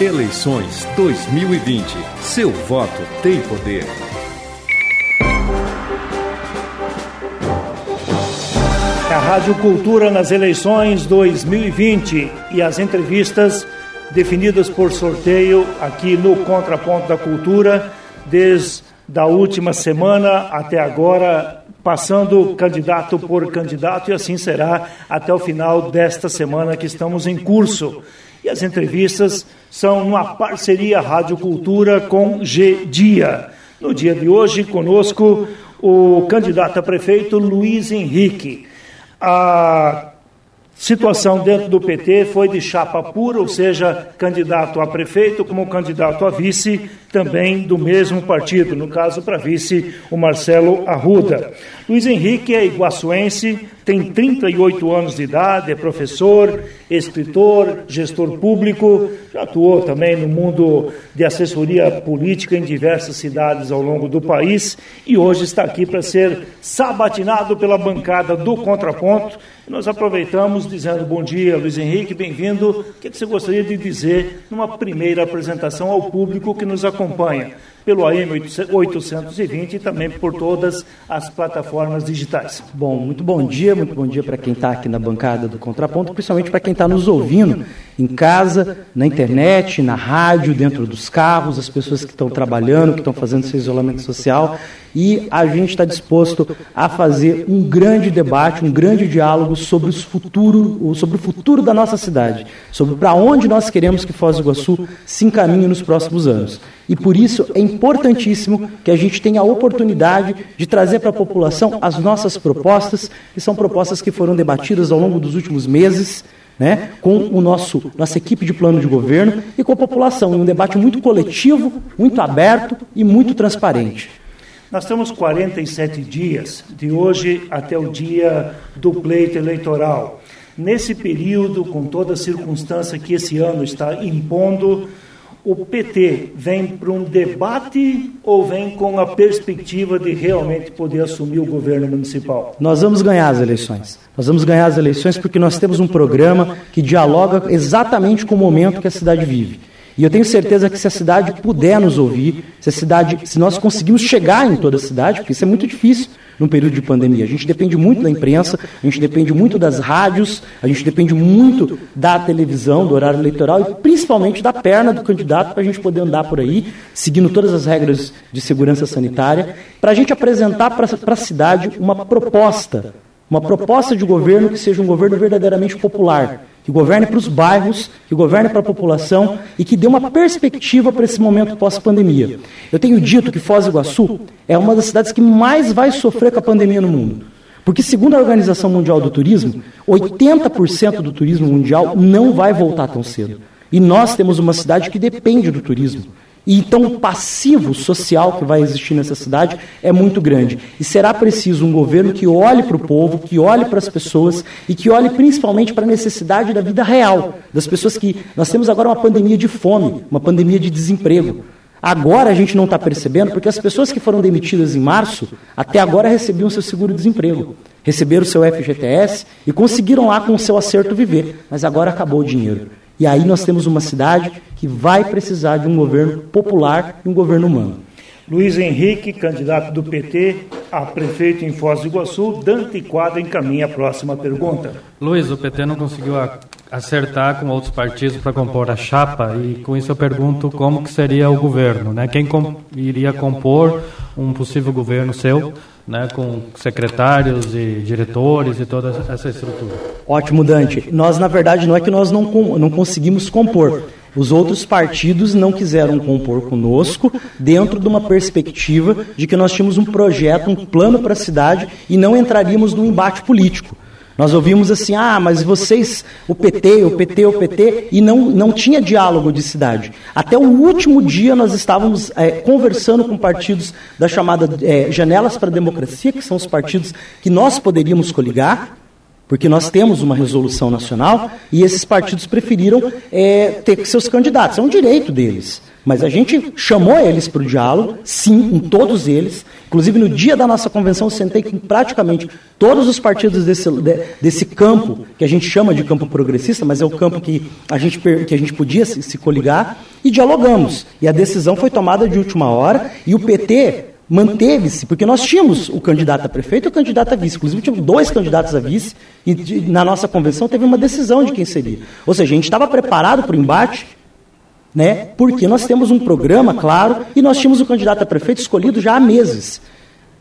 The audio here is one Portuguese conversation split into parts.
Eleições 2020. Seu voto tem poder. A Rádio Cultura nas eleições 2020 e as entrevistas definidas por sorteio aqui no Contraponto da Cultura, desde a última semana até agora, passando candidato por candidato, e assim será até o final desta semana que estamos em curso. As entrevistas são uma parceria Rádio Cultura com G Dia. No dia de hoje, conosco o candidato a prefeito Luiz Henrique. A situação dentro do PT foi de chapa pura, ou seja, candidato a prefeito como candidato a vice, também do mesmo partido, no caso para vice o Marcelo Arruda. Luiz Henrique é iguaçuense, tem 38 anos de idade, é professor, escritor, gestor público, já atuou também no mundo de assessoria política em diversas cidades ao longo do país e hoje está aqui para ser sabatinado pela bancada do Contraponto. Nós aproveitamos dizendo bom dia, Luiz Henrique, bem-vindo. O que você gostaria de dizer numa primeira apresentação ao público que nos acompanha? pelo AM 820 e também por todas as plataformas digitais. Bom, muito bom dia, muito bom dia para quem está aqui na bancada do Contraponto, principalmente para quem está nos ouvindo em casa, na internet, na rádio, dentro dos carros, as pessoas que estão trabalhando, que estão fazendo seu isolamento social. E a gente está disposto a fazer um grande debate, um grande diálogo sobre, futuro, sobre o futuro da nossa cidade, sobre para onde nós queremos que Foz do Iguaçu se encaminhe nos próximos anos. E por isso é importantíssimo que a gente tenha a oportunidade de trazer para a população as nossas propostas, que são propostas que foram debatidas ao longo dos últimos meses. Né, com o nosso nossa equipe de plano de governo e com a população, um debate muito coletivo, muito aberto e muito transparente. Nós temos 47 dias, de hoje até o dia do pleito eleitoral. Nesse período, com toda a circunstância que esse ano está impondo, o PT vem para um debate ou vem com a perspectiva de realmente poder assumir o governo municipal? Nós vamos ganhar as eleições. Nós vamos ganhar as eleições porque nós temos um programa que dialoga exatamente com o momento que a cidade vive. E eu tenho certeza que se a cidade puder nos ouvir, se a cidade, se nós conseguimos chegar em toda a cidade, porque isso é muito difícil, num período de pandemia. A gente depende muito da imprensa, a gente depende muito das rádios, a gente depende muito da televisão, do horário eleitoral e principalmente da perna do candidato para a gente poder andar por aí, seguindo todas as regras de segurança sanitária, para a gente apresentar para a cidade uma proposta, uma proposta de governo que seja um governo verdadeiramente popular, que governe para os bairros, que governe para a população e que dê uma perspectiva para esse momento pós-pandemia. Eu tenho dito que Foz do Iguaçu é uma das cidades que mais vai sofrer com a pandemia no mundo. Porque, segundo a Organização Mundial do Turismo, 80% do turismo mundial não vai voltar tão cedo. E nós temos uma cidade que depende do turismo. E então o passivo social que vai existir nessa cidade é muito grande. E será preciso um governo que olhe para o povo, que olhe para as pessoas e que olhe principalmente para a necessidade da vida real, das pessoas que. Nós temos agora uma pandemia de fome, uma pandemia de desemprego. Agora a gente não está percebendo, porque as pessoas que foram demitidas em março, até agora recebiam seu seguro-desemprego, receberam seu FGTS e conseguiram lá com o seu acerto viver, mas agora acabou o dinheiro. E aí nós temos uma cidade que vai precisar de um governo popular e um governo humano. Luiz Henrique, candidato do PT a prefeito em Foz do Iguaçu, Dante Quadra encaminha a próxima pergunta. Luiz, o PT não conseguiu acertar com outros partidos para compor a chapa e com isso eu pergunto como que seria o governo, né? Quem com, iria compor um possível governo seu né, com secretários e diretores e toda essa estrutura. Ótimo, Dante. Nós, na verdade, não é que nós não, não conseguimos compor. Os outros partidos não quiseram compor conosco dentro de uma perspectiva de que nós tínhamos um projeto, um plano para a cidade e não entraríamos num embate político. Nós ouvimos assim, ah, mas vocês, o PT, o PT, o PT, e não, não tinha diálogo de cidade. Até o último dia nós estávamos é, conversando com partidos da chamada é, Janelas para a Democracia, que são os partidos que nós poderíamos coligar, porque nós temos uma resolução nacional e esses partidos preferiram é, ter seus candidatos. É um direito deles. Mas a gente chamou eles para o diálogo, sim, com todos eles. Inclusive, no dia da nossa convenção, sentei com praticamente todos os partidos desse, desse campo, que a gente chama de campo progressista, mas é o campo que a gente, que a gente podia se, se coligar, e dialogamos. E a decisão foi tomada de última hora, e o PT manteve-se, porque nós tínhamos o candidato a prefeito e o candidato a vice. Inclusive, tínhamos dois candidatos a vice, e na nossa convenção teve uma decisão de quem seria. Ou seja, a gente estava preparado para o embate né? Porque nós temos um programa, claro, e nós tínhamos o candidato a prefeito escolhido já há meses.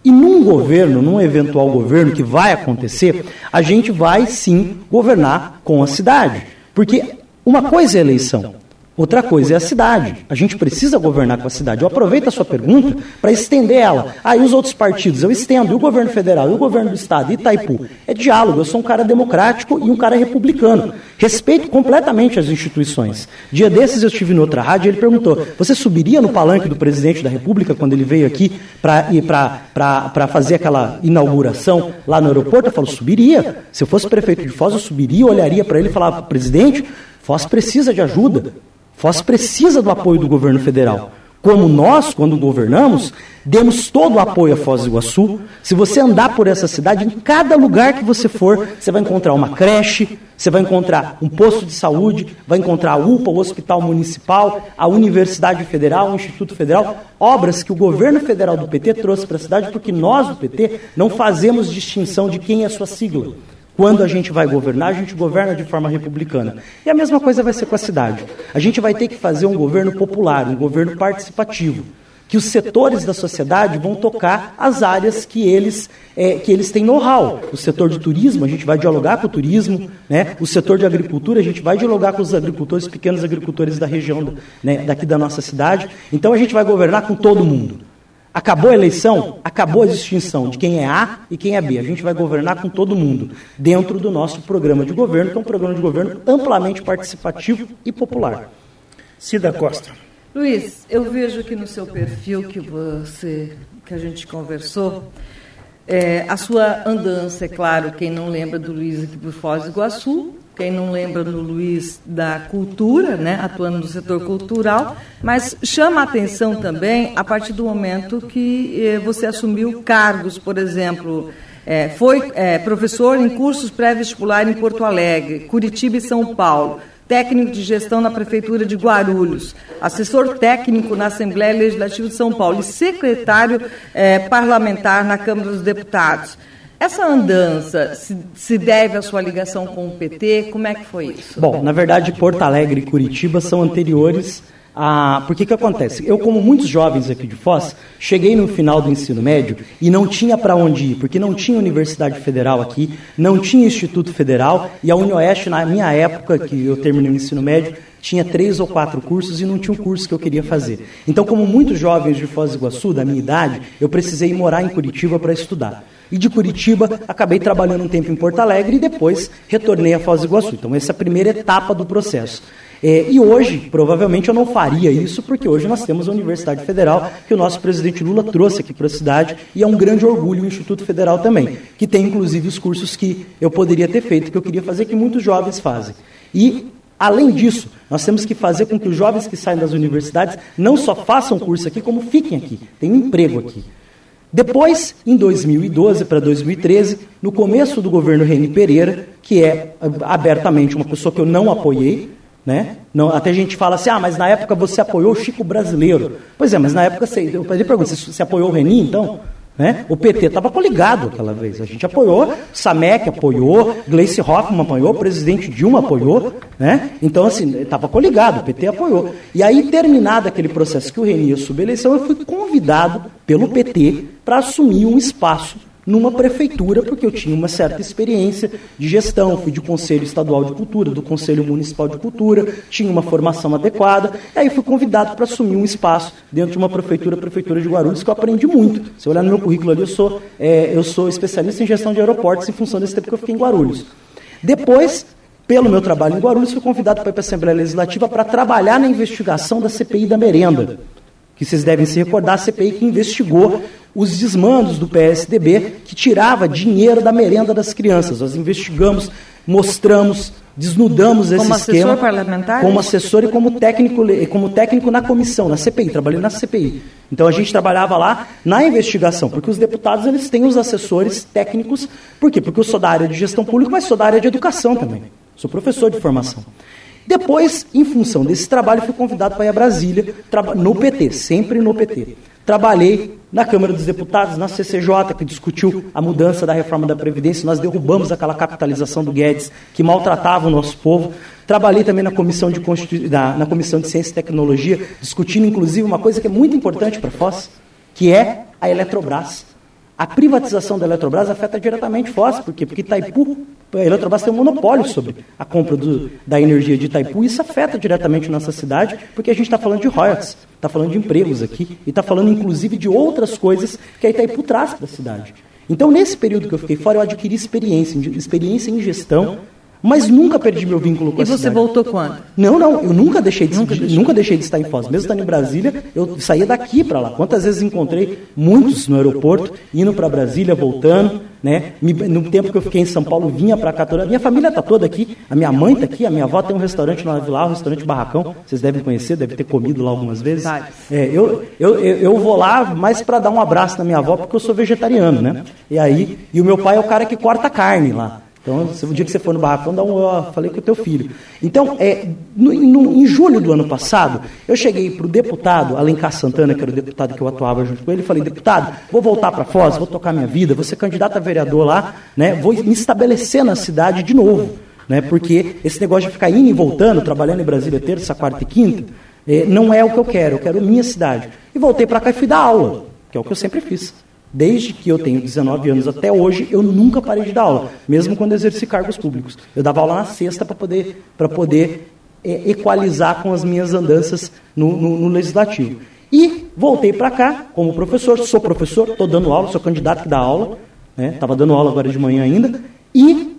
E num governo, num eventual governo que vai acontecer, a gente vai sim governar com a cidade. Porque uma coisa é eleição, Outra coisa é a cidade. A gente precisa governar com a cidade. Eu aproveito a sua pergunta para estender ela. Ah, e os outros partidos? Eu estendo. E o governo federal? E o governo do estado? E Itaipu? É diálogo. Eu sou um cara democrático e um cara republicano. Respeito completamente as instituições. Dia desses eu estive em outra rádio e ele perguntou: você subiria no palanque do presidente da República quando ele veio aqui para fazer aquela inauguração lá no aeroporto? Eu falo: subiria. Se eu fosse prefeito de Foz, eu subiria, olharia para ele e falava: presidente, Foz precisa de ajuda. Foz precisa do apoio do governo federal. Como nós, quando governamos, demos todo o apoio a Foz do Iguaçu. Se você andar por essa cidade, em cada lugar que você for, você vai encontrar uma creche, você vai encontrar um posto de saúde, vai encontrar a UPA, o Hospital Municipal, a Universidade Federal, o Instituto Federal, obras que o governo federal do PT trouxe para a cidade, porque nós do PT não fazemos distinção de quem é a sua sigla. Quando a gente vai governar, a gente governa de forma republicana. E a mesma coisa vai ser com a cidade. A gente vai ter que fazer um governo popular, um governo participativo que os setores da sociedade vão tocar as áreas que eles, é, que eles têm know-how. O setor de turismo, a gente vai dialogar com o turismo, né? o setor de agricultura, a gente vai dialogar com os agricultores, pequenos agricultores da região, né, daqui da nossa cidade. Então a gente vai governar com todo mundo. Acabou a eleição, acabou a distinção de quem é A e quem é B. A gente vai governar com todo mundo, dentro do nosso programa de governo, que é um programa de governo amplamente participativo e popular. Cida Costa. Luiz, eu vejo aqui no seu perfil que você que a gente conversou, é, a sua andança, é claro, quem não lembra do Luiz aqui por Foz do Iguaçu, quem não lembra do Luiz da cultura, né, atuando no setor cultural, mas chama a atenção também a partir do momento que eh, você assumiu cargos, por exemplo, eh, foi eh, professor em cursos pré-vestibular em Porto Alegre, Curitiba e São Paulo, técnico de gestão na Prefeitura de Guarulhos, assessor técnico na Assembleia Legislativa de São Paulo e secretário parlamentar na Câmara dos Deputados. Essa andança se, deve à sua ligação com o PT? Como é que foi isso? Bom, na verdade, Porto Alegre e Curitiba são anteriores a. Por que que acontece? Eu, como muitos jovens aqui de Foz, cheguei no final do ensino médio e não tinha para onde ir, porque não tinha Universidade Federal aqui, não tinha Instituto Federal e a UniOeste, na minha época, que eu terminei o ensino médio, tinha três ou quatro cursos e não tinha um curso que eu queria fazer. Então, como muitos jovens de Foz do Iguaçu, da minha idade, eu precisei morar em Curitiba para estudar. E de Curitiba, acabei trabalhando um tempo em Porto Alegre e depois retornei a Foz do Iguaçu. Então, essa é a primeira etapa do processo. É, e hoje, provavelmente, eu não faria isso, porque hoje nós temos a Universidade Federal, que o nosso presidente Lula trouxe aqui para a cidade, e é um grande orgulho o Instituto Federal também, que tem inclusive os cursos que eu poderia ter feito, que eu queria fazer, que muitos jovens fazem. E Além disso, nós temos que fazer com que os jovens que saem das universidades não só façam curso aqui, como fiquem aqui, tenham um emprego aqui. Depois, em 2012 para 2013, no começo do governo Reni Pereira, que é abertamente uma pessoa que eu não apoiei, né? Não, até a gente fala assim, ah, mas na época você apoiou o Chico Brasileiro. Pois é, mas na época você, eu pergunto, você, você apoiou o Reni, então? Né? O PT estava coligado aquela vez. A gente apoiou, Samek apoiou, Gleice Hoffmann apoiou, o presidente Dilma apoiou. Né? Então, assim, estava coligado, o PT apoiou. E aí, terminado aquele processo que o Reni ia subir a eleição, eu fui convidado pelo PT para assumir um espaço numa prefeitura, porque eu tinha uma certa experiência de gestão, fui de Conselho Estadual de Cultura, do Conselho Municipal de Cultura, tinha uma formação adequada, e aí fui convidado para assumir um espaço dentro de uma prefeitura, Prefeitura de Guarulhos, que eu aprendi muito. Se olhar no meu currículo ali, eu sou, é, eu sou especialista em gestão de aeroportos em função desse tempo que eu fiquei em Guarulhos. Depois, pelo meu trabalho em Guarulhos, fui convidado para ir para a Assembleia Legislativa para trabalhar na investigação da CPI da merenda que vocês devem se recordar, a CPI que investigou os desmandos do PSDB que tirava dinheiro da merenda das crianças. Nós investigamos, mostramos, desnudamos esse como esquema. Como assessor parlamentar? Como assessor e como técnico, como técnico na comissão, na CPI, trabalhei na CPI. Então a gente trabalhava lá na investigação, porque os deputados eles têm os assessores técnicos. Por quê? Porque eu sou da área de gestão pública, mas sou da área de educação também. Sou professor de formação. Depois, em função desse trabalho, fui convidado para ir a Brasília, no PT, sempre no PT. Trabalhei na Câmara dos Deputados, na CCJ, que discutiu a mudança da reforma da Previdência. Nós derrubamos aquela capitalização do Guedes, que maltratava o nosso povo. Trabalhei também na Comissão de, Constitu... na, Comissão de Ciência e Tecnologia, discutindo, inclusive, uma coisa que é muito importante para a Foz, que é a Eletrobras. A privatização da Eletrobras afeta diretamente Foz, por quê? Porque Itaipu, a Eletrobras tem um monopólio sobre a compra do, da energia de Itaipu, e isso afeta diretamente nossa cidade, porque a gente está falando de royalties, está falando de empregos aqui, e está falando inclusive de outras coisas que a Itaipu traz para a cidade. Então, nesse período que eu fiquei fora, eu adquiri experiência, experiência em gestão, mas nunca perdi meu vínculo com e a cidade. E você voltou quando? Não, não, eu nunca deixei de, nunca, de, nunca deixei de estar em Foz. Mesmo estando em Brasília, eu saía daqui para lá. Quantas vezes encontrei muitos no aeroporto, indo para Brasília, voltando, né? No tempo que eu fiquei em São Paulo, vinha para cá toda. Minha família está toda aqui, a minha mãe está aqui, a minha avó tem um restaurante na Vila, um restaurante Barracão, vocês devem conhecer, devem ter comido lá algumas vezes. É, eu, eu, eu vou lá mais para dar um abraço na minha avó, porque eu sou vegetariano, né? E aí, e o meu pai é o cara que corta carne lá. Então, o dia que você for no barracão, dá um ó, falei com o teu filho. Então, é, no, no, em julho do ano passado, eu cheguei para o deputado Alencar Santana, que era o deputado que eu atuava junto com ele, e falei, deputado, vou voltar para Foz, vou tocar minha vida, vou ser candidato a vereador lá, né, vou me estabelecer na cidade de novo. Né, porque esse negócio de ficar indo e voltando, trabalhando em Brasília terça, quarta e quinta, é, não é o que eu quero, eu quero minha cidade. E voltei para cá e fui dar aula, que é o que eu sempre fiz. Desde que eu tenho 19 anos até hoje, eu nunca parei de dar aula, mesmo quando exerci cargos públicos. Eu dava aula na sexta para poder, poder é, equalizar com as minhas andanças no, no, no legislativo. E voltei para cá como professor, sou professor, estou dando aula, sou candidato que dá aula, estava né, dando aula agora de manhã ainda, e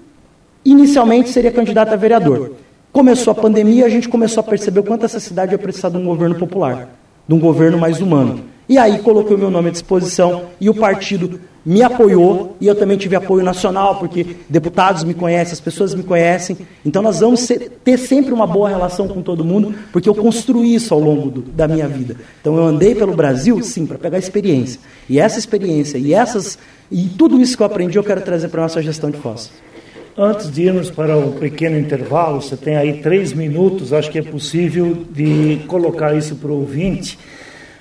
inicialmente seria candidato a vereador. Começou a pandemia, a gente começou a perceber o quanto essa cidade ia precisar de um governo popular, de um governo mais humano. E aí coloquei o meu nome à disposição e o partido me apoiou e eu também tive apoio nacional, porque deputados me conhecem, as pessoas me conhecem. Então nós vamos ter sempre uma boa relação com todo mundo, porque eu construí isso ao longo do, da minha vida. Então eu andei pelo Brasil, sim, para pegar experiência. E essa experiência e essas e tudo isso que eu aprendi eu quero trazer para a nossa gestão de Foz. Antes de irmos para o um pequeno intervalo, você tem aí três minutos, acho que é possível de colocar isso para o ouvinte.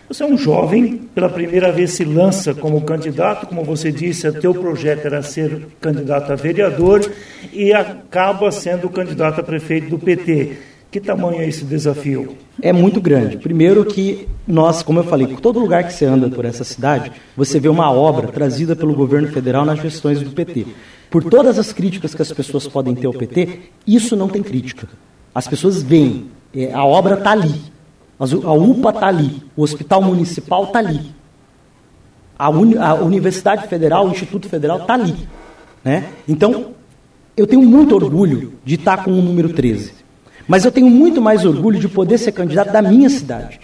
Você é um jovem, pela primeira vez se lança como candidato, como você disse, o teu projeto era ser candidato a vereador e acaba sendo candidato a prefeito do PT. Que tamanho é esse desafio? É muito grande. Primeiro que nós, como eu falei, todo lugar que você anda por essa cidade, você vê uma obra trazida pelo governo federal nas gestões do PT. Por todas as críticas que as pessoas podem ter ao PT, isso não tem crítica. As pessoas veem, é, a obra está ali. A UPA está ali, o Hospital Municipal está ali. A, uni, a, Universidade Federal, o Instituto Federal está ali. Né? Então, eu tenho muito orgulho de estar com o número 13. Mas eu tenho muito mais orgulho de poder ser candidato da minha cidade.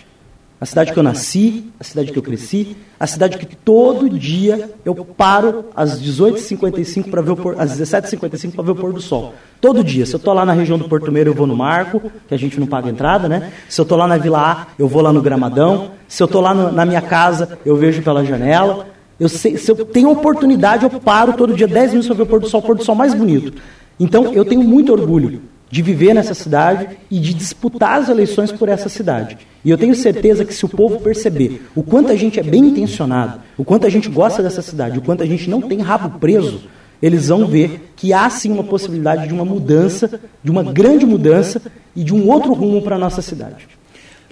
A cidade que eu nasci, a cidade que eu cresci, a cidade que todo dia eu paro às 18h55 para ver o pôr, às 17h55 para ver o pôr do sol. Todo dia. Se eu estou lá na região do Porto Meiro, eu vou no Marco, que a gente não paga entrada, né? Se eu estou lá na Vila A, eu vou lá no Gramadão. Se eu estou lá no, na minha casa, eu vejo pela janela. Eu sei, se eu tenho oportunidade, eu paro todo dia 10 minutos para ver o pôr do sol, o pôr do sol mais bonito. Então, eu tenho muito orgulho de viver nessa cidade e de disputar as eleições por essa cidade. E eu tenho certeza que se o povo perceber o quanto a gente é bem intencionado, o quanto a gente gosta dessa cidade, o quanto a gente não tem rabo preso, eles vão ver que há sim uma possibilidade de uma mudança, de uma grande mudança e de um outro rumo para a nossa cidade.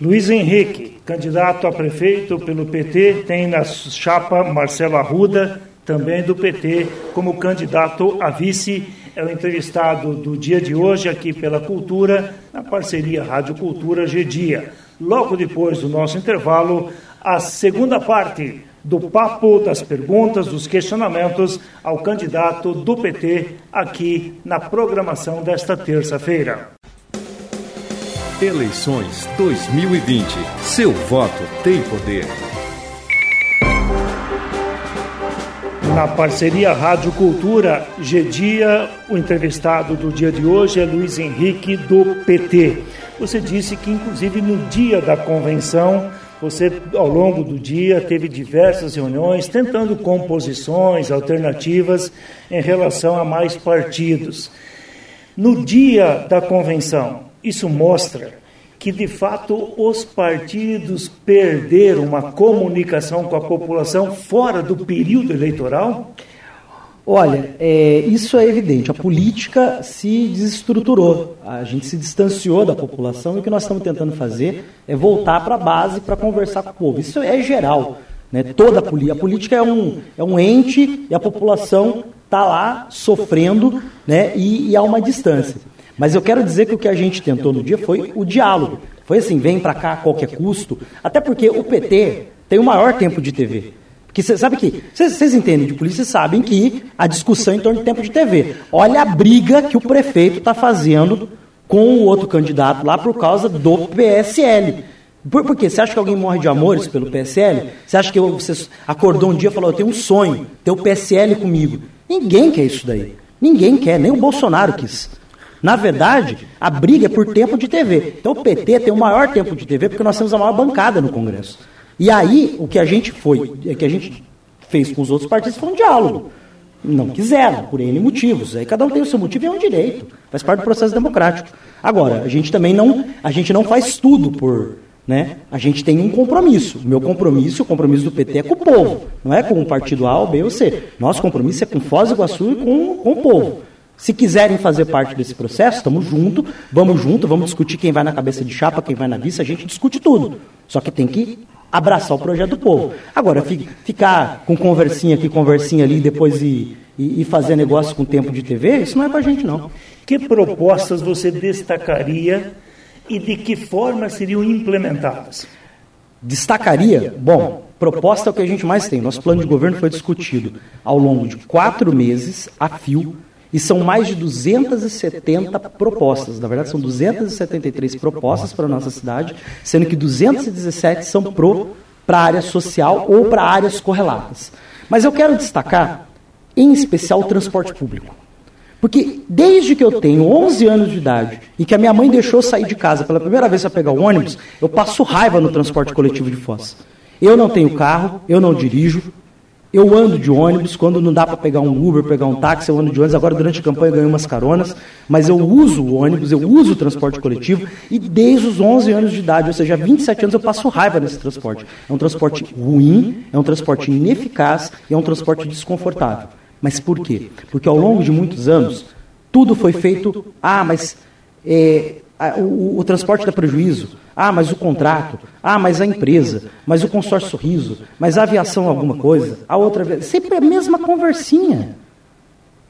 Luiz Henrique, candidato a prefeito pelo PT, tem na chapa Marcelo Arruda, também do PT, como candidato a vice é o entrevistado do dia de hoje aqui pela Cultura, na parceria Rádio Cultura G-Dia. Logo depois do nosso intervalo, a segunda parte do papo, das perguntas, dos questionamentos ao candidato do PT aqui na programação desta terça-feira. Eleições 2020. Seu voto tem poder. Na parceria Rádio Cultura G-Dia, o entrevistado do dia de hoje é Luiz Henrique, do PT. Você disse que, inclusive, no dia da convenção, você, ao longo do dia, teve diversas reuniões tentando composições alternativas em relação a mais partidos. No dia da convenção, isso mostra que de fato os partidos perderam uma comunicação com a população fora do período eleitoral? Olha, é, isso é evidente. A política se desestruturou. A gente se distanciou da população e o que nós estamos tentando fazer é voltar para a base para conversar com o povo. Isso é geral. Né? Toda a, política. a política é um, é um ente e a população está lá sofrendo né? e, e há uma distância. Mas eu quero dizer que o que a gente tentou no dia foi o diálogo. Foi assim, vem para cá a qualquer custo. Até porque o PT tem o maior tempo de TV. Porque você sabe que, vocês entendem de polícia, sabem que a discussão em torno de tempo de TV. Olha a briga que o prefeito está fazendo com o outro candidato lá por causa do PSL. Por, por quê? Você acha que alguém morre de amores pelo PSL? Você acha que você acordou um dia e falou, eu tenho um sonho, ter o PSL comigo? Ninguém quer isso daí. Ninguém quer, nem o Bolsonaro quis. Na verdade, a briga é por tempo de TV. Então o PT tem o maior tempo de TV porque nós temos a maior bancada no Congresso. E aí, o que a gente foi, o que a gente fez com os outros partidos foi um diálogo. Não quiseram, por N motivos. Aí cada um tem o seu motivo e é um direito. Faz parte do processo democrático. Agora, a gente também não, a gente não faz tudo por, né? A gente tem um compromisso. O meu compromisso, o compromisso do PT é com o povo, não é com o partido A, ou B ou C. Nosso compromisso é com Foz do Iguaçu e com, com o povo. Se quiserem fazer parte desse processo, estamos juntos, vamos junto, vamos discutir quem vai na cabeça de chapa, quem vai na vice, a gente discute tudo. Só que tem que abraçar o projeto do povo. Agora, ficar com conversinha aqui, conversinha ali, depois e, e, e fazer negócio com tempo de TV, isso não é para a gente, não. Que propostas você destacaria e de que forma seriam implementadas? Destacaria? Bom, proposta é o que a gente mais tem. Nosso plano de governo foi discutido ao longo de quatro meses, a fio, e são mais de 270 propostas. Na verdade, são 273 propostas para a nossa cidade, sendo que 217 são para a área social ou para áreas correlatas. Mas eu quero destacar, em especial, o transporte público. Porque desde que eu tenho 11 anos de idade e que a minha mãe deixou sair de casa pela primeira vez para pegar o ônibus, eu passo raiva no transporte coletivo de Foz. Eu não tenho carro, eu não dirijo, eu ando de ônibus, quando não dá para pegar um Uber, pegar um táxi, eu ando de ônibus. Agora, durante a campanha, eu ganhei umas caronas, mas eu uso o ônibus, eu uso o transporte coletivo e desde os 11 anos de idade, ou seja, 27 anos, eu passo raiva nesse transporte. É um transporte ruim, é um transporte ineficaz e é um transporte desconfortável. Mas por quê? Porque ao longo de muitos anos, tudo foi feito. Ah, mas é, o, o, transporte dá prejuízo. Ah, mas o contrato. Ah, mas a empresa. Mas o consórcio sorriso. Mas a aviação alguma coisa. A outra. Sempre a mesma conversinha.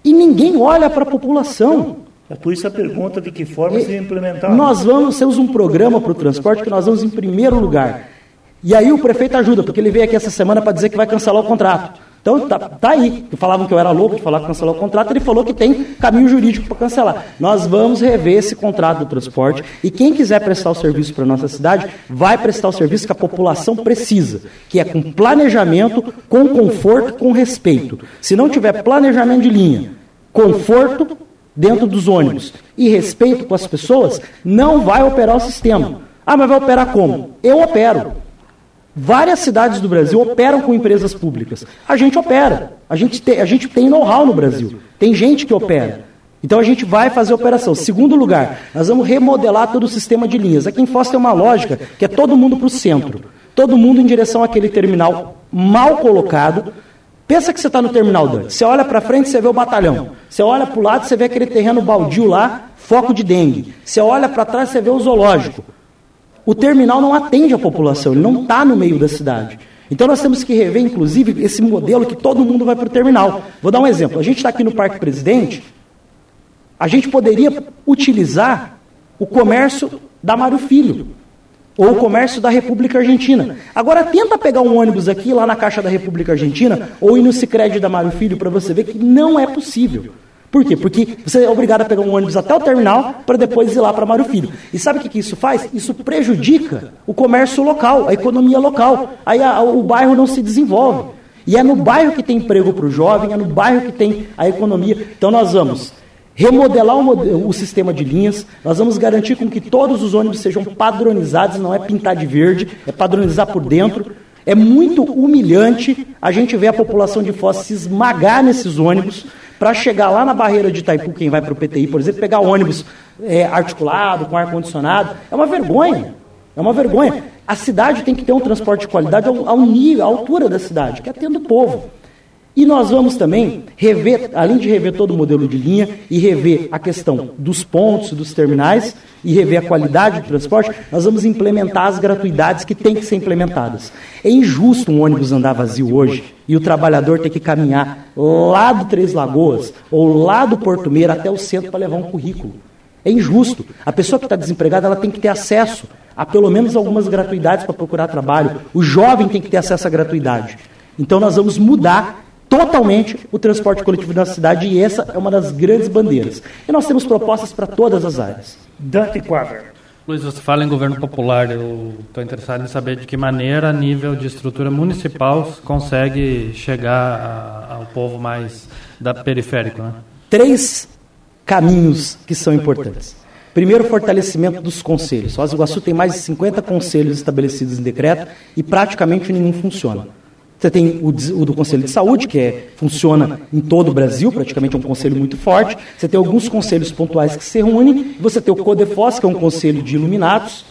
E ninguém olha para a população. É por isso a pergunta de que forma se implementar. Nós vamos, temos um programa para o transporte que nós vamos em primeiro lugar. E aí o prefeito ajuda, porque ele veio aqui essa semana para dizer que vai cancelar o contrato. Então tá, tá aí. Falavam que eu era louco de falar que cancelar o contrato, ele falou que tem caminho jurídico para cancelar. Nós vamos rever esse contrato do transporte e quem quiser prestar o serviço para nossa cidade, vai prestar o serviço que a população precisa, que é com planejamento, com conforto, com respeito. Se não tiver planejamento de linha, conforto dentro dos ônibus e respeito com as pessoas, não vai operar o sistema. Ah, mas vai operar como? Eu opero. Várias cidades do Brasil operam com empresas públicas. A gente opera. A gente tem, a gente tem know-how no Brasil. Tem gente que opera. Então a gente vai fazer a operação. Segundo lugar, nós vamos remodelar todo o sistema de linhas. Aqui em Foz tem uma lógica que é todo mundo para o centro. Todo mundo em direção àquele terminal mal colocado. Pensa que você está no terminal Dante. Você olha para frente, você vê o batalhão. Você olha para o lado, você vê aquele terreno baldio lá, foco de dengue. Você olha para trás, você vê o zoológico. O terminal não atende a população, ele não está no meio da cidade. Então nós temos que rever, inclusive, esse modelo que todo mundo vai para o terminal. Vou dar um exemplo. A gente está aqui no Parque Presidente, a gente poderia utilizar o comércio da Mário Filho, ou o comércio da República Argentina. Agora tenta pegar um ônibus aqui, lá na Caixa da República Argentina, ou ir no Sicredi da Mário Filho, para você ver que não é possível. Por quê? Porque você é obrigado a pegar um ônibus até o terminal para depois ir lá para Mário Filho. E sabe o que, que isso faz? Isso prejudica o comércio local, a economia local. Aí a, o bairro não se desenvolve. E é no bairro que tem emprego para o jovem, é no bairro que tem a economia. Então nós vamos remodelar o, o, sistema de linhas, nós vamos garantir com que todos os ônibus sejam padronizados, não é pintar de verde, é padronizar por dentro. É muito humilhante a gente ver a população de Foz se esmagar nesses ônibus para chegar lá na barreira de Itaipu, quem vai para o PTI, por exemplo, pegar ônibus é, articulado, com ar-condicionado. É uma vergonha. É uma vergonha. A cidade tem que ter um transporte de qualidade ao, ao nível, à altura da cidade, que atenda o povo. E nós vamos também rever, além de rever todo o modelo de linha e rever a questão dos pontos, dos terminais e rever a qualidade do transporte, nós vamos implementar as gratuidades que têm que ser implementadas. É injusto um ônibus andar vazio hoje e o trabalhador ter que caminhar lá do Três Lagoas ou lá do Porto Meira até o centro para levar um currículo. É injusto. A pessoa que está desempregada ela tem que ter acesso a pelo menos algumas gratuidades para procurar trabalho. O jovem tem que ter acesso à gratuidade. Então nós vamos mudar totalmente o transporte coletivo na cidade e essa é uma das grandes bandeiras. E nós temos propostas para todas as áreas. Dante Quadra. Luiz, você fala em governo popular. Eu estou interessado em saber de que maneira, a nível de estrutura municipal, consegue chegar a, ao povo mais da periférico. Né? Três caminhos que são importantes. Primeiro, fortalecimento dos conselhos. Foz do Iguaçu tem mais de 50 conselhos estabelecidos em decreto e praticamente nenhum funciona. Você tem o, o, do Conselho de Saúde, que é, funciona em todo o Brasil, praticamente é um conselho muito forte. Você tem alguns conselhos pontuais que se reúnem. Você tem o CODEFOS, que é um conselho de iluminados,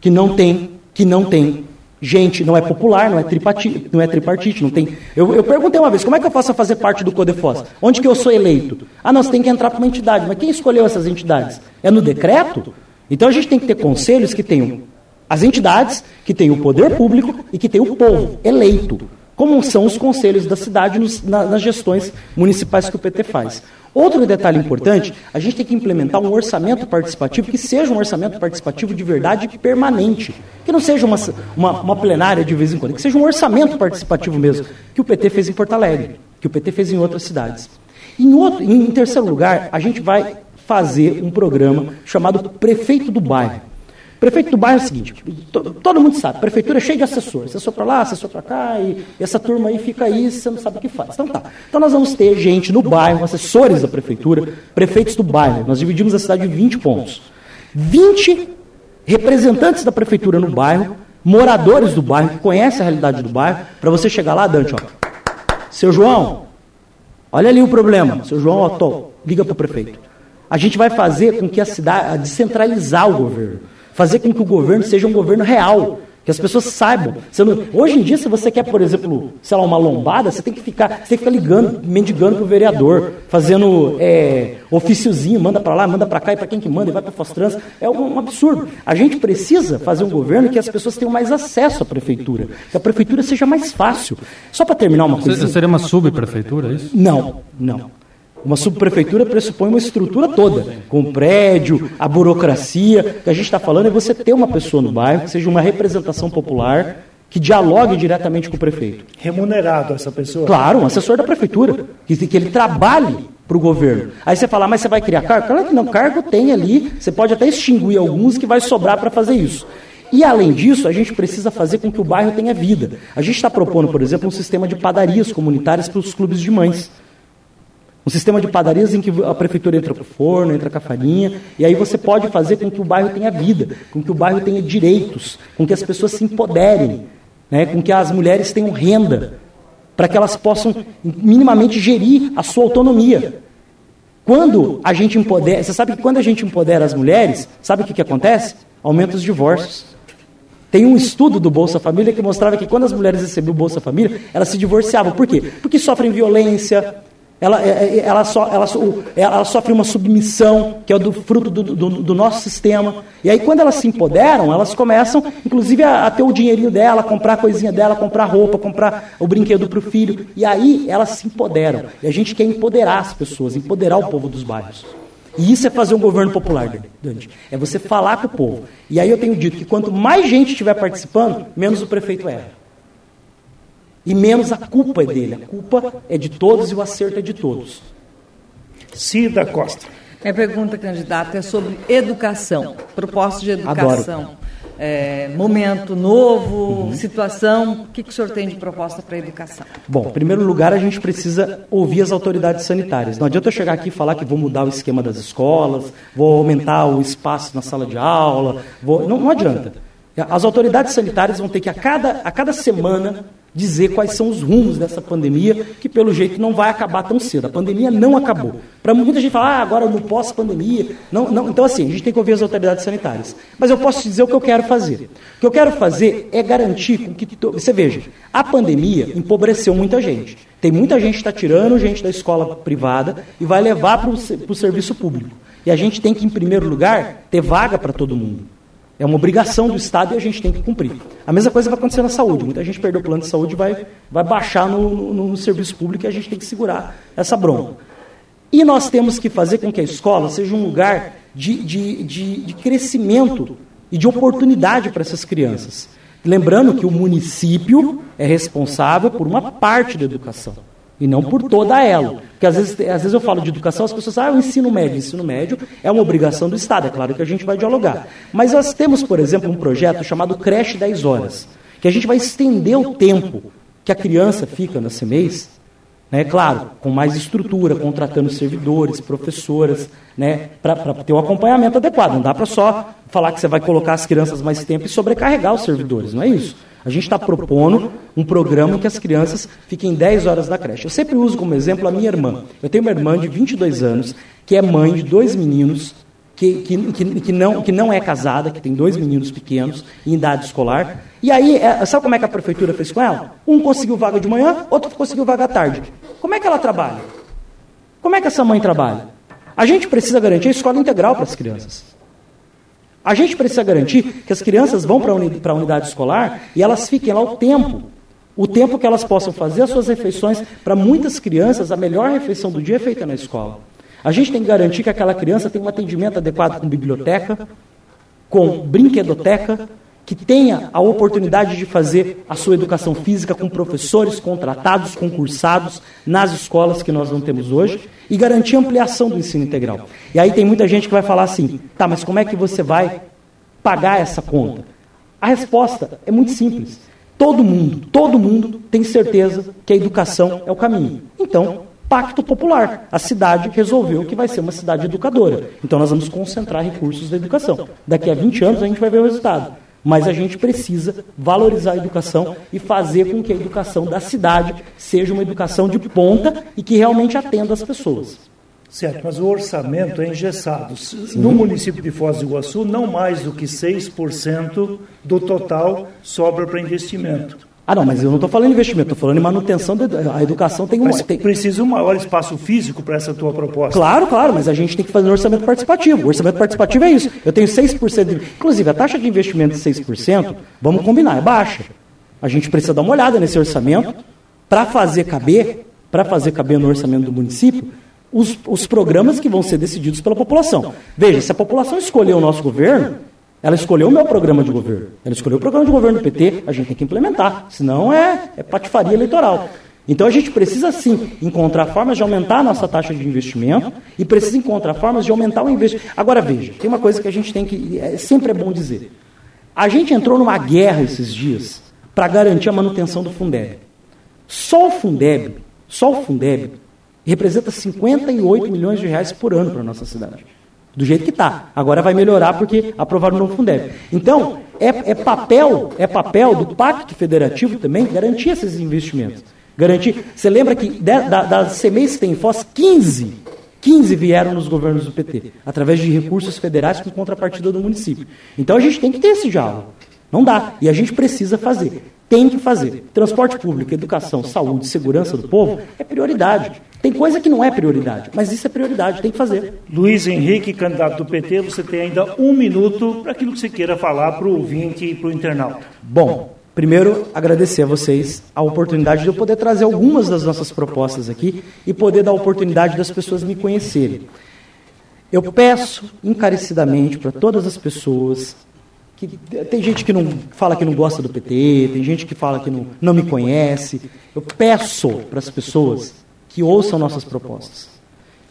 que não tem, que não tem gente, não é popular, não é tripartite, não é tripartite, não tem. Eu, eu perguntei uma vez, como é que eu posso fazer parte do CODEFOS? Onde que eu sou eleito? Ah, não, você tem que entrar para uma entidade. Mas quem escolheu essas entidades? É no decreto? Então a gente tem que ter conselhos que tenham as entidades, que tenham o poder público e que tenham o povo eleito como são os conselhos da cidade nos, na, nas gestões municipais que o PT faz. Outro detalhe importante, a gente tem que implementar um orçamento participativo que seja um orçamento participativo de verdade permanente, que não seja uma, uma, uma plenária de vez em quando, que seja um orçamento participativo mesmo, que o PT fez em Porto Alegre, que o PT fez em outras cidades. Em, outro, em terceiro lugar, a gente vai fazer um programa chamado Prefeito do Bairro. Prefeito do bairro é o seguinte, todo mundo sabe, prefeitura é cheia de assessores, assessor para lá, assessor para cá, e essa turma aí fica aí, você não sabe o que faz. Então tá. Então nós vamos ter gente no bairro, assessores da prefeitura, prefeitos do bairro. Nós dividimos a cidade em 20 pontos. 20 representantes da prefeitura no bairro, moradores do bairro, que conhecem a realidade do bairro, para você chegar lá, Dante, ó. Seu João, olha ali o problema. Seu João, ó, tô, liga para o prefeito. A gente vai fazer com que a cidade, descentralizar o governo fazer com que o governo seja um governo real, que as pessoas saibam. Não, hoje em dia, se você quer, por exemplo, sei lá, uma lombada, você tem que ficar, você tem que ficar ligando, mendigando para o vereador, fazendo é, ofíciozinho, manda para lá, manda para cá, e para quem que manda, e vai para Fostrans. É um, um, absurdo. A gente precisa fazer um governo que as pessoas tenham mais acesso à prefeitura, que a prefeitura seja mais fácil. Só para terminar uma coisa. Seria uma subprefeitura, é isso? Não, não. Uma subprefeitura pressupõe uma estrutura toda, com o prédio, a burocracia. O que a gente está falando é você ter uma pessoa no bairro que seja uma representação popular que dialogue diretamente com o prefeito. Remunerado essa pessoa? Claro, um assessor da prefeitura, que, que ele trabalhe para o governo. Aí você fala, mas você vai criar cargo? Claro que não, cargo tem ali, você pode até extinguir alguns que vai sobrar para fazer isso. E além disso, a gente precisa fazer com que o bairro tenha vida. A gente está propondo, por exemplo, um sistema de padarias comunitárias para os clubes de mães. Um sistema de padarias em que a prefeitura entra o forno, entra com a farinha, e aí você pode fazer com que o bairro tenha vida, com que o bairro tenha direitos, com que as pessoas se empoderem, né, com que as mulheres tenham renda, para que elas possam minimamente gerir a sua autonomia. Quando a gente empodera, você sabe que quando a gente empodera as mulheres, sabe o que, que acontece? Aumenta os divórcios. Tem um estudo do Bolsa Família que mostrava que quando as mulheres recebiam o Bolsa Família, elas se divorciavam. Por quê? Porque sofrem violência, ela, é, é, ela, so, ela, ela, sofre uma submissão, que é do fruto do, do, do, nosso sistema. E aí, quando elas se empoderam, elas começam, inclusive, a, a ter o dinheirinho dela, comprar a coisinha dela, comprar roupa, comprar o brinquedo para o filho. E aí, elas se empoderam. E a gente quer empoderar as pessoas, empoderar o povo dos bairros. E isso é fazer um governo popular, Dante. É você falar com o povo. E aí eu tenho dito que quanto mais gente estiver participando, menos o prefeito erra. E menos a culpa é dele. A culpa é de todos e o acerto é de todos. Cida Costa. Minha pergunta, candidato, é sobre educação, proposta de educação. É, momento novo, uhum. situação, o que, que o senhor tem de proposta para a educação? Bom, em primeiro lugar, a gente precisa ouvir as autoridades sanitárias. Não adianta eu chegar aqui e falar que vou mudar o esquema das escolas, vou aumentar o espaço na sala de aula, vou... não, não adianta. As autoridades sanitárias vão ter que, a cada, a cada semana, dizer quais são os rumos dessa pandemia, que pelo jeito não vai acabar tão cedo. A pandemia não acabou. Para muita gente falar, ah, agora no pós-pandemia. Não, não. Então, assim, a gente tem que ouvir as autoridades sanitárias. Mas eu posso te dizer o que eu quero fazer. O que eu quero fazer é garantir que. Você veja, a pandemia empobreceu muita gente. Tem muita gente que está tirando gente da escola privada e vai levar para o serviço público. E a gente tem que, em primeiro lugar, ter vaga para todo mundo. É uma obrigação do Estado e a gente tem que cumprir. A mesma coisa vai acontecer na saúde. Muita gente perdeu o plano de saúde e vai, vai baixar no, no, no serviço público e a gente tem que segurar essa bronca. E nós temos que fazer com que a escola seja um lugar de, de, de, de crescimento e de oportunidade para essas crianças. Lembrando que o município é responsável por uma parte da educação e não por toda ela. Porque às vezes, às vezes eu falo de educação, as pessoas falam, ah, o ensino médio. O ensino médio é uma obrigação do Estado, é claro que a gente vai dialogar. Mas nós temos, por exemplo, um projeto chamado Creche 10 Horas, que a gente vai estender o tempo que a criança fica na CMEIs, né, claro, com mais estrutura, contratando servidores, professoras, né, para ter o um acompanhamento adequado. Não dá para só falar que você vai colocar as crianças mais tempo e sobrecarregar os servidores, não é isso. A gente está propondo um programa que as crianças fiquem 10 horas na creche. Eu sempre uso como exemplo a minha irmã. Eu tenho uma irmã de 22 anos, que é mãe de dois meninos, que, que, que, que não, que não é casada, que tem dois meninos pequenos, em idade escolar. E aí, é, sabe como é que a prefeitura fez com ela? Um conseguiu vaga de manhã, outro conseguiu vaga à tarde. Como é que ela trabalha? Como é que essa mãe trabalha? A gente precisa garantir a escola integral para as crianças. A gente precisa garantir que as crianças vão para a unidade escolar e elas fiquem lá o tempo. O tempo que elas possam fazer as suas refeições. Para muitas crianças, a melhor refeição do dia é feita na escola. A gente tem que garantir que aquela criança tenha um atendimento adequado com biblioteca, com brinquedoteca, que tenha a oportunidade de fazer a sua educação física com professores contratados, concursados nas escolas que nós não temos hoje e garantir ampliação do ensino integral. E aí tem muita gente que vai falar assim: tá, mas como é que você vai pagar essa conta? A resposta é muito simples. Todo mundo, todo mundo tem certeza que a educação é o caminho. Então, pacto popular. A cidade resolveu que vai ser uma cidade educadora. Então, nós vamos concentrar recursos da educação. Daqui a 20 anos, a gente vai ver o resultado. Mas a gente precisa valorizar a educação e fazer com que a educação da cidade seja uma educação de ponta e que realmente atenda as pessoas. Certo, mas o orçamento é engessado. Sim. No município de Foz do Iguaçu, não mais do que 6% do total sobra para investimento. Ah, não, mas eu não estou falando em investimento, estou falando em manutenção da educação. Tem uma, mas tem... precisa um maior espaço físico para essa tua proposta. Claro, claro, mas a gente tem que fazer um orçamento participativo. O orçamento participativo é isso. Eu tenho 6%. De... Inclusive, a taxa de investimento de 6%, vamos combinar, é baixa. A gente precisa dar uma olhada nesse orçamento para fazer caber, para fazer caber no orçamento do município, os, os programas que vão ser decididos pela população. Veja, se a população escolher o nosso governo, ela escolheu o meu programa de governo. Ela escolheu o programa de governo do PT. A gente tem que implementar. Senão é, é patifaria eleitoral. Então a gente precisa sim encontrar formas de aumentar a nossa taxa de investimento e precisa encontrar formas de aumentar o investimento. Agora veja, tem uma coisa que a gente tem que. É, sempre é bom dizer. A gente entrou numa guerra esses dias para garantir a manutenção do Fundeb. Só o Fundeb, só o Fundeb, representa 58 milhões de reais por ano para a nossa cidade do jeito que está. Agora vai melhorar porque aprovaram o novo Fundeb. Então, é, é, papel, é papel do Pacto Federativo também garantir esses investimentos. Garantir. Você lembra que da, das sementes que tem em Foz, 15, 15 vieram nos governos do PT, através de recursos federais com contrapartida do município. Então a gente tem que ter esse diálogo. Não dá. E a gente precisa fazer. Tem que fazer. Transporte público, educação, saúde, segurança do povo é prioridade. Tem coisa que não é prioridade, mas isso é prioridade, tem que fazer. Luiz Henrique, candidato do PT, você tem ainda um minuto para aquilo que você queira falar para o ouvinte e para o internauta. Bom, primeiro agradecer a vocês a oportunidade de eu poder trazer algumas das nossas propostas aqui e poder dar a oportunidade das pessoas me conhecerem. Eu peço encarecidamente para todas as pessoas que tem gente que não fala que não gosta do PT, tem gente que fala que não, não me conhece. Eu peço para as pessoas que ouçam nossas propostas,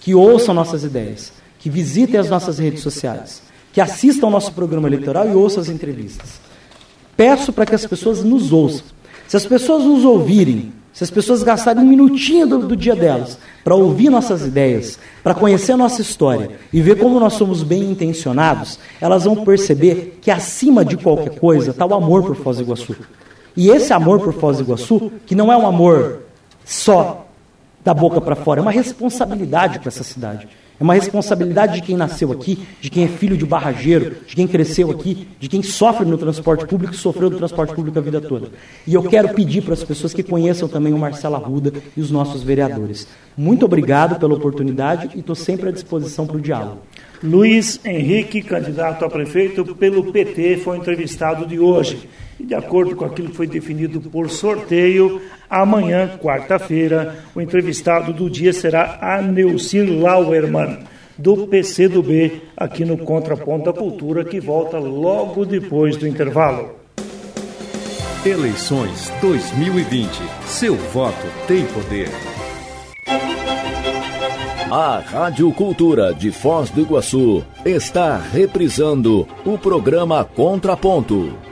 que ouçam nossas ideias, que visitem as nossas redes sociais, que assistam ao nosso programa eleitoral e ouçam as entrevistas. Peço para que as pessoas nos ouçam. Se as pessoas nos ouvirem, se as pessoas gastarem um minutinho do, do dia delas para ouvir nossas ideias, para conhecer a nossa história e ver como nós somos bem intencionados, elas vão perceber que acima de qualquer coisa está o amor por Foz do Iguaçu. E esse amor por Foz do Iguaçu, que não é um amor só da boca para fora, é uma responsabilidade para essa cidade. É uma responsabilidade de quem nasceu aqui, de quem é filho de barrageiro, de quem cresceu aqui, de quem sofre no transporte público e sofreu no transporte público a vida toda. E eu quero pedir para as pessoas que conheçam também o Marcelo Arruda e os nossos vereadores. Muito obrigado pela oportunidade e estou sempre à disposição para o diálogo. Luiz Henrique, candidato a prefeito pelo PT, foi entrevistado de hoje. E de acordo com aquilo que foi definido por sorteio, amanhã, quarta-feira, o entrevistado do dia será a Neucir Lauermann, do PCdoB, aqui no Contraponto da Cultura, que volta logo depois do intervalo. Eleições 2020. Seu voto tem poder. A Rádio Cultura de Foz do Iguaçu está reprisando o programa Contraponto